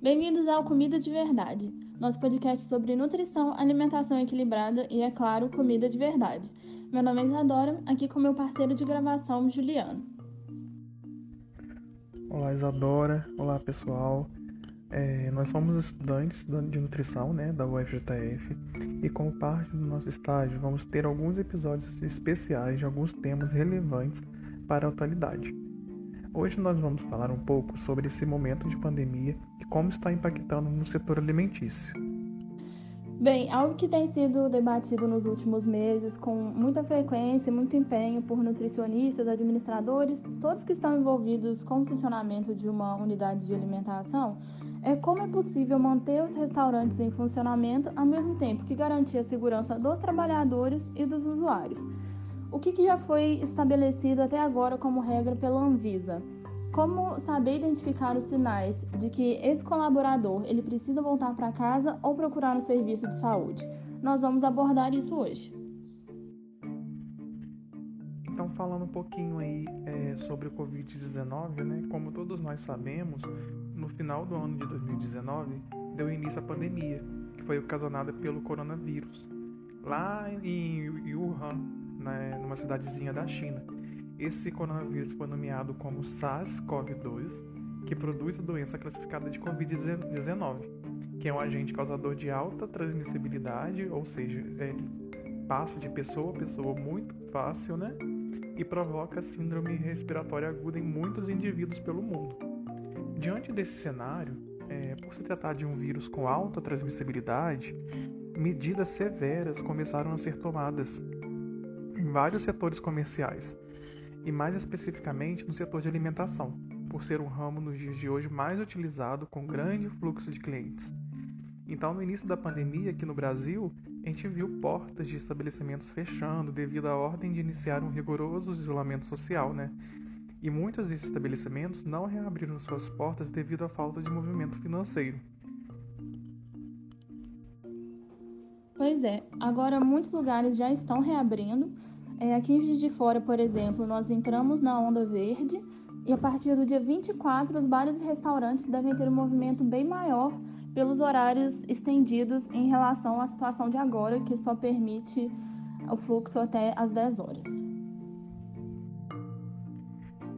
Bem-vindos ao Comida de Verdade, nosso podcast sobre nutrição, alimentação equilibrada e, é claro, comida de verdade. Meu nome é Isadora, aqui com meu parceiro de gravação, Juliano. Olá, Isadora. Olá, pessoal. É, nós somos estudantes de nutrição né, da UFJF e, como parte do nosso estágio, vamos ter alguns episódios especiais de alguns temas relevantes para a atualidade. Hoje nós vamos falar um pouco sobre esse momento de pandemia e como está impactando no setor alimentício. Bem, algo que tem sido debatido nos últimos meses com muita frequência e muito empenho por nutricionistas, administradores, todos que estão envolvidos com o funcionamento de uma unidade de alimentação, é como é possível manter os restaurantes em funcionamento ao mesmo tempo que garantir a segurança dos trabalhadores e dos usuários. O que, que já foi estabelecido até agora como regra pela Anvisa? Como saber identificar os sinais de que esse colaborador ele precisa voltar para casa ou procurar um serviço de saúde? Nós vamos abordar isso hoje. Então, falando um pouquinho aí é, sobre o Covid-19, né? Como todos nós sabemos, no final do ano de 2019 deu início à pandemia, que foi ocasionada pelo coronavírus, lá em Wuhan, né, numa cidadezinha da China. Esse coronavírus foi nomeado como SARS-CoV-2, que produz a doença classificada de Covid-19, que é um agente causador de alta transmissibilidade, ou seja, é, passa de pessoa a pessoa muito fácil, né? E provoca síndrome respiratória aguda em muitos indivíduos pelo mundo. Diante desse cenário, é, por se tratar de um vírus com alta transmissibilidade, medidas severas começaram a ser tomadas em vários setores comerciais, e mais especificamente no setor de alimentação, por ser um ramo nos dias de hoje mais utilizado com grande fluxo de clientes. Então, no início da pandemia aqui no Brasil, a gente viu portas de estabelecimentos fechando devido à ordem de iniciar um rigoroso isolamento social, né? E muitos desses estabelecimentos não reabriram suas portas devido à falta de movimento financeiro. Pois é, agora muitos lugares já estão reabrindo. É, aqui em Juiz de Fora, por exemplo, nós entramos na Onda Verde e a partir do dia 24 os bares e restaurantes devem ter um movimento bem maior pelos horários estendidos em relação à situação de agora, que só permite o fluxo até às 10 horas.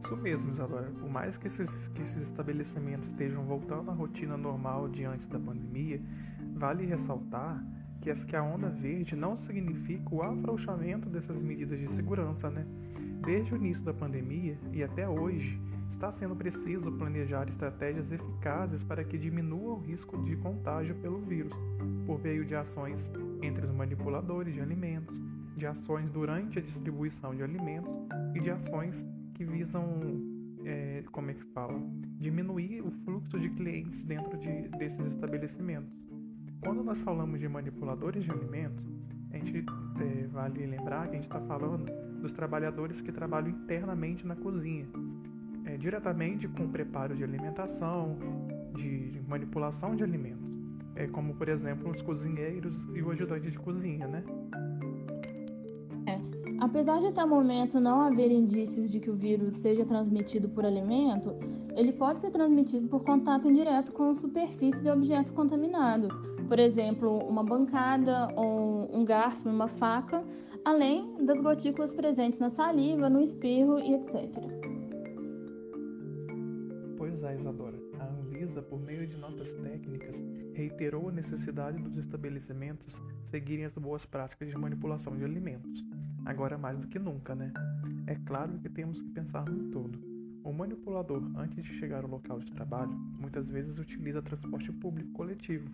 Isso mesmo, Isadora. Por mais que esses, que esses estabelecimentos estejam voltando à rotina normal diante da pandemia, vale ressaltar que, a onda verde não significa o afrouxamento dessas medidas de segurança, né? Desde o início da pandemia e até hoje, está sendo preciso planejar estratégias eficazes para que diminua o risco de contágio pelo vírus, por meio de ações entre os manipuladores de alimentos, de ações durante a distribuição de alimentos e de ações que visam, é, como é que fala, diminuir o fluxo de clientes dentro de, desses estabelecimentos. Quando nós falamos de manipuladores de alimentos, a gente é, vale lembrar que a gente está falando dos trabalhadores que trabalham internamente na cozinha, é, diretamente com o preparo de alimentação, de manipulação de alimentos, é, como por exemplo os cozinheiros e o ajudante de cozinha, né? É. Apesar de até o momento não haver indícios de que o vírus seja transmitido por alimento, ele pode ser transmitido por contato indireto com superfícies e objetos contaminados por exemplo, uma bancada ou um garfo uma faca, além das gotículas presentes na saliva, no espirro e etc. Pois é, Isadora. A Anvisa, por meio de notas técnicas, reiterou a necessidade dos estabelecimentos seguirem as boas práticas de manipulação de alimentos. Agora mais do que nunca, né? É claro que temos que pensar no todo. O manipulador, antes de chegar ao local de trabalho, muitas vezes utiliza transporte público coletivo,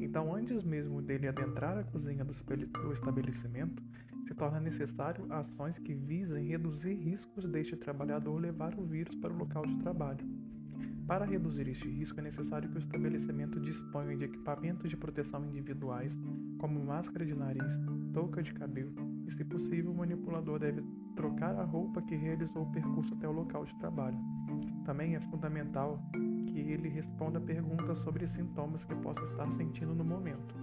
então, antes mesmo dele adentrar a cozinha do estabelecimento, se torna necessário ações que visem reduzir riscos deste trabalhador levar o vírus para o local de trabalho. Para reduzir este risco, é necessário que o estabelecimento disponha de equipamentos de proteção individuais, como máscara de nariz, touca de cabelo, e, se possível, o manipulador deve trocar a roupa que realizou o percurso até o local de trabalho. Também é fundamental que ele responda perguntas sobre sintomas que possa estar sentindo no momento.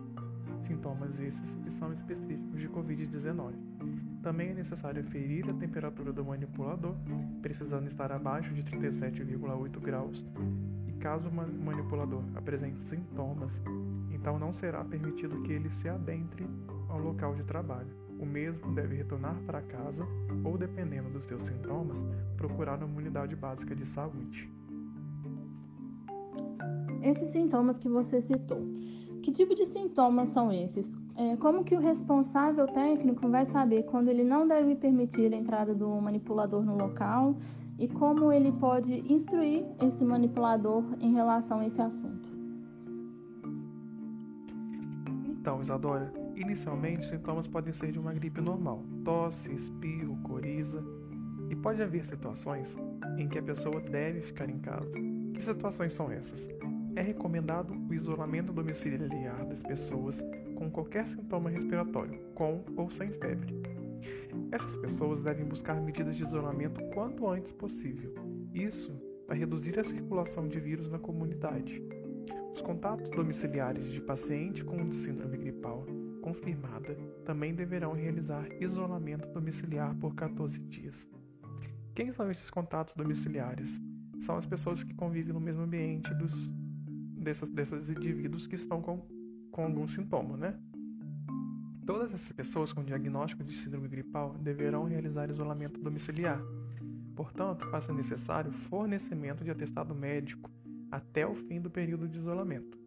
Sintomas esses que são específicos de Covid-19. Também é necessário aferir a temperatura do manipulador, precisando estar abaixo de 37,8 graus. E caso o manipulador apresente sintomas, então não será permitido que ele se adentre ao local de trabalho. O mesmo deve retornar para casa ou, dependendo dos seus sintomas, procurar uma unidade básica de saúde. Esses sintomas que você citou, que tipo de sintomas são esses? É, como que o responsável técnico vai saber quando ele não deve permitir a entrada do manipulador no local e como ele pode instruir esse manipulador em relação a esse assunto? Então, Isadora, inicialmente os sintomas podem ser de uma gripe normal, tosse, espirro, coriza, e pode haver situações em que a pessoa deve ficar em casa. Que situações são essas? É recomendado o isolamento domiciliar das pessoas com qualquer sintoma respiratório, com ou sem febre. Essas pessoas devem buscar medidas de isolamento quanto antes possível. Isso vai reduzir a circulação de vírus na comunidade. Os contatos domiciliares de paciente com síndrome gripal confirmada também deverão realizar isolamento domiciliar por 14 dias. Quem são esses contatos domiciliares? São as pessoas que convivem no mesmo ambiente dos dessas, desses indivíduos que estão com, com algum sintoma, né? Todas essas pessoas com diagnóstico de síndrome gripal deverão realizar isolamento domiciliar. Portanto, faça necessário fornecimento de atestado médico até o fim do período de isolamento,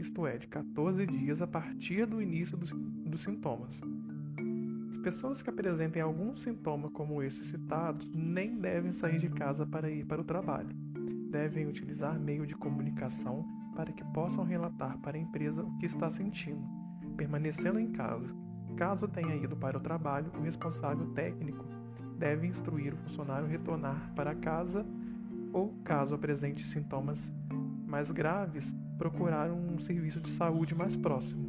isto é, de 14 dias a partir do início dos, dos sintomas. As pessoas que apresentem algum sintoma como esses citados nem devem sair de casa para ir para o trabalho. Devem utilizar meio de comunicação para que possam relatar para a empresa o que está sentindo, permanecendo em casa. Caso tenha ido para o trabalho, o responsável técnico deve instruir o funcionário a retornar para casa ou, caso apresente sintomas mais graves, procurar um serviço de saúde mais próximo.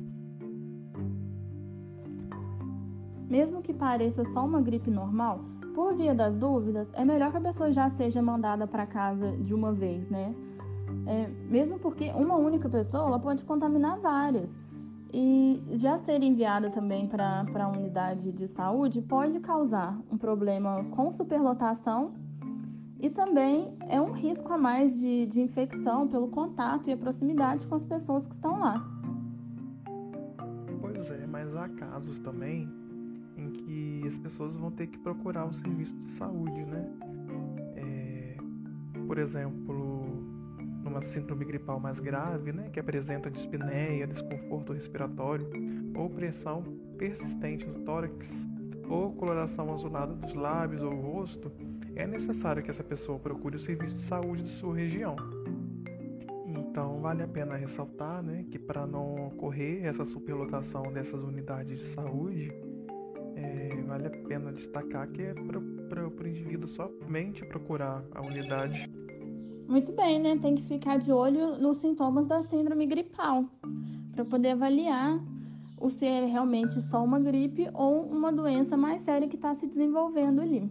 Mesmo que pareça só uma gripe normal, por via das dúvidas, é melhor que a pessoa já seja mandada para casa de uma vez, né? É, mesmo porque uma única pessoa ela pode contaminar várias. E já ser enviada também para a unidade de saúde pode causar um problema com superlotação e também é um risco a mais de, de infecção pelo contato e a proximidade com as pessoas que estão lá. Pois é, mas há casos também em que as pessoas vão ter que procurar o serviço de saúde, né? É, por exemplo, numa síndrome gripal mais grave, né, que apresenta dispneia, desconforto respiratório ou pressão persistente no tórax ou coloração azulada dos lábios ou rosto, é necessário que essa pessoa procure o serviço de saúde de sua região. Então, vale a pena ressaltar né, que para não ocorrer essa superlotação dessas unidades de saúde, é, vale a pena destacar que é para o indivíduo somente procurar a unidade muito bem, né? Tem que ficar de olho nos sintomas da síndrome gripal para poder avaliar se é realmente só uma gripe ou uma doença mais séria que está se desenvolvendo ali.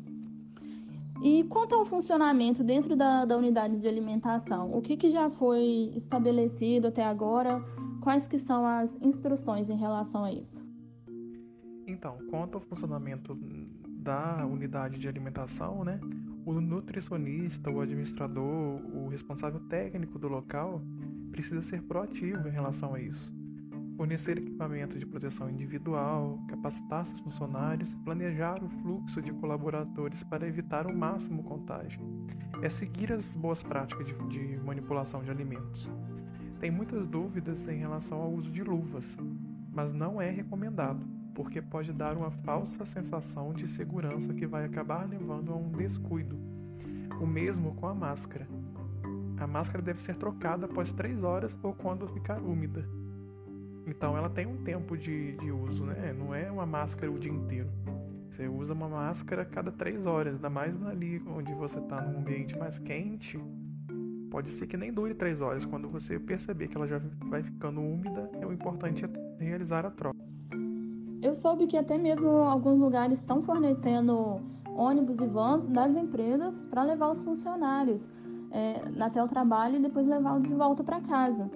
E quanto ao funcionamento dentro da, da unidade de alimentação, o que, que já foi estabelecido até agora? Quais que são as instruções em relação a isso? Então, quanto ao funcionamento da unidade de alimentação, né? O nutricionista, o administrador, o responsável técnico do local precisa ser proativo em relação a isso. Fornecer equipamento de proteção individual, capacitar seus funcionários, planejar o fluxo de colaboradores para evitar o máximo contágio. É seguir as boas práticas de, de manipulação de alimentos. Tem muitas dúvidas em relação ao uso de luvas, mas não é recomendado porque pode dar uma falsa sensação de segurança que vai acabar levando a um descuido. O mesmo com a máscara. A máscara deve ser trocada após 3 horas ou quando ficar úmida. Então ela tem um tempo de, de uso, né? Não é uma máscara o dia inteiro. Você usa uma máscara cada 3 horas, ainda mais ali onde você está num ambiente mais quente. Pode ser que nem dure 3 horas. Quando você perceber que ela já vai ficando úmida, é o importante é realizar a troca. Eu soube que até mesmo alguns lugares estão fornecendo ônibus e vans das empresas para levar os funcionários é, até o trabalho e depois levá-los de volta para casa,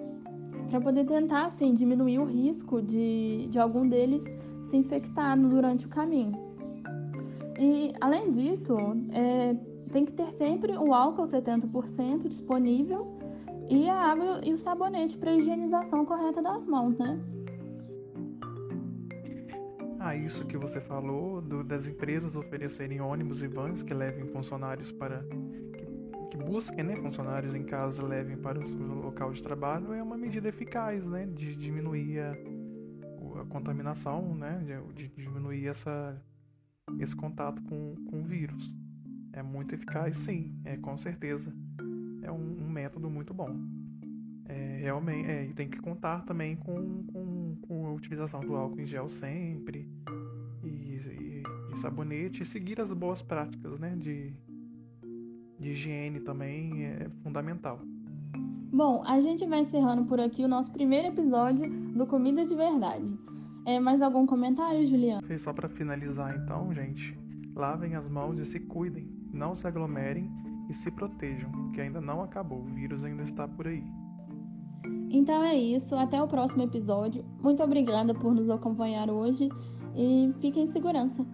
para poder tentar assim diminuir o risco de, de algum deles se infectar durante o caminho. E, além disso, é, tem que ter sempre o álcool 70% disponível e a água e o sabonete para higienização correta das mãos, né? Ah, isso que você falou do, das empresas oferecerem ônibus e vans que levem funcionários para que, que busquem, né, funcionários em casa levem para o local de trabalho é uma medida eficaz, né, de diminuir a, a contaminação, né, de, de, diminuir essa esse contato com, com o vírus. É muito eficaz, sim, é com certeza. É um, um método muito bom. É, realmente, é, e tem que contar também com, com, com, a utilização do álcool em gel sempre e, e, e sabonete e seguir as boas práticas né, de, de higiene também é fundamental. Bom, a gente vai encerrando por aqui o nosso primeiro episódio do Comida de Verdade. É, mais algum comentário, Juliana? Só para finalizar então, gente, lavem as mãos e se cuidem, não se aglomerem e se protejam, que ainda não acabou, o vírus ainda está por aí. Então é isso, até o próximo episódio. Muito obrigada por nos acompanhar hoje e fiquem em segurança.